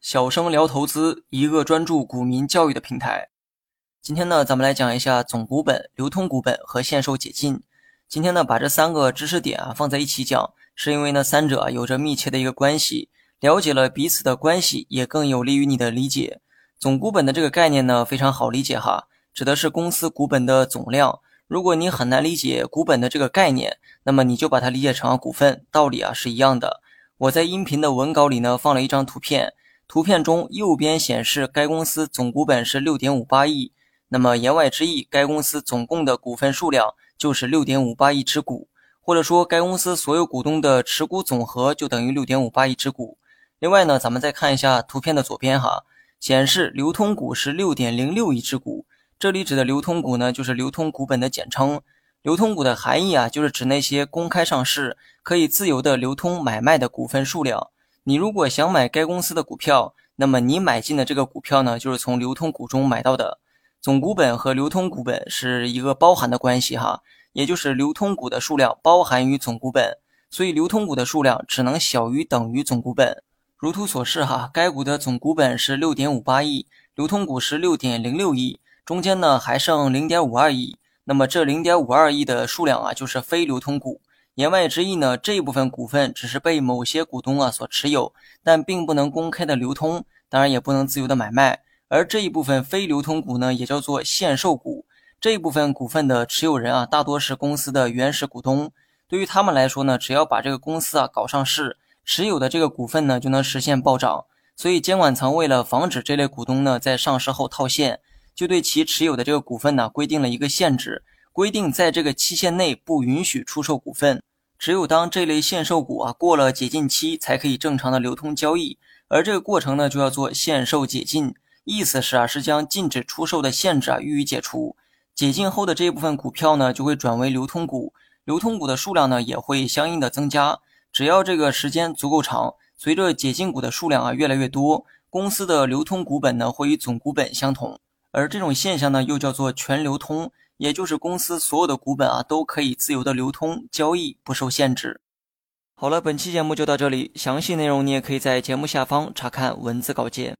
小生聊投资，一个专注股民教育的平台。今天呢，咱们来讲一下总股本、流通股本和限售解禁。今天呢，把这三个知识点啊放在一起讲，是因为呢三者有着密切的一个关系。了解了彼此的关系，也更有利于你的理解。总股本的这个概念呢，非常好理解哈，指的是公司股本的总量。如果你很难理解股本的这个概念，那么你就把它理解成股份，道理啊是一样的。我在音频的文稿里呢放了一张图片，图片中右边显示该公司总股本是六点五八亿。那么言外之意，该公司总共的股份数量就是六点五八亿只股，或者说该公司所有股东的持股总和就等于六点五八亿只股。另外呢，咱们再看一下图片的左边哈，显示流通股是六点零六亿只股，这里指的流通股呢，就是流通股本的简称。流通股的含义啊，就是指那些公开上市、可以自由的流通买卖的股份数量。你如果想买该公司的股票，那么你买进的这个股票呢，就是从流通股中买到的。总股本和流通股本是一个包含的关系哈，也就是流通股的数量包含于总股本，所以流通股的数量只能小于等于总股本。如图所示哈，该股的总股本是六点五八亿，流通股是六点零六亿，中间呢还剩零点五二亿。那么这零点五二亿的数量啊，就是非流通股。言外之意呢，这一部分股份只是被某些股东啊所持有，但并不能公开的流通，当然也不能自由的买卖。而这一部分非流通股呢，也叫做限售股。这一部分股份的持有人啊，大多是公司的原始股东。对于他们来说呢，只要把这个公司啊搞上市，持有的这个股份呢就能实现暴涨。所以监管层为了防止这类股东呢在上市后套现，就对其持有的这个股份呢规定了一个限制，规定在这个期限内不允许出售股份。只有当这类限售股啊过了解禁期，才可以正常的流通交易。而这个过程呢，就叫做限售解禁。意思是啊，是将禁止出售的限制啊予以解除。解禁后的这一部分股票呢，就会转为流通股，流通股的数量呢也会相应的增加。只要这个时间足够长，随着解禁股的数量啊越来越多，公司的流通股本呢会与总股本相同。而这种现象呢，又叫做全流通，也就是公司所有的股本啊都可以自由的流通交易，不受限制。好了，本期节目就到这里，详细内容你也可以在节目下方查看文字稿件。